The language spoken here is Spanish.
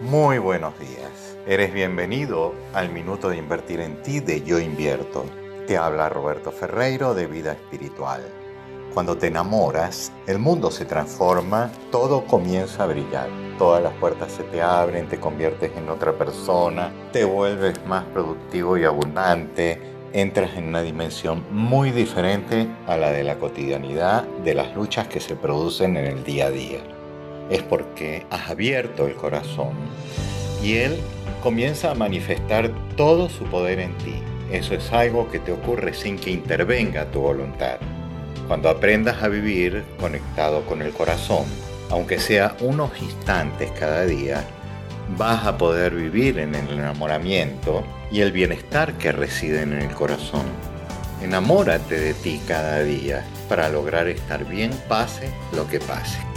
Muy buenos días. Eres bienvenido al Minuto de Invertir en Ti de Yo Invierto. Te habla Roberto Ferreiro de Vida Espiritual. Cuando te enamoras, el mundo se transforma, todo comienza a brillar. Todas las puertas se te abren, te conviertes en otra persona, te vuelves más productivo y abundante, entras en una dimensión muy diferente a la de la cotidianidad, de las luchas que se producen en el día a día. Es porque has abierto el corazón y Él comienza a manifestar todo su poder en ti. Eso es algo que te ocurre sin que intervenga tu voluntad. Cuando aprendas a vivir conectado con el corazón, aunque sea unos instantes cada día, vas a poder vivir en el enamoramiento y el bienestar que residen en el corazón. Enamórate de ti cada día para lograr estar bien pase lo que pase.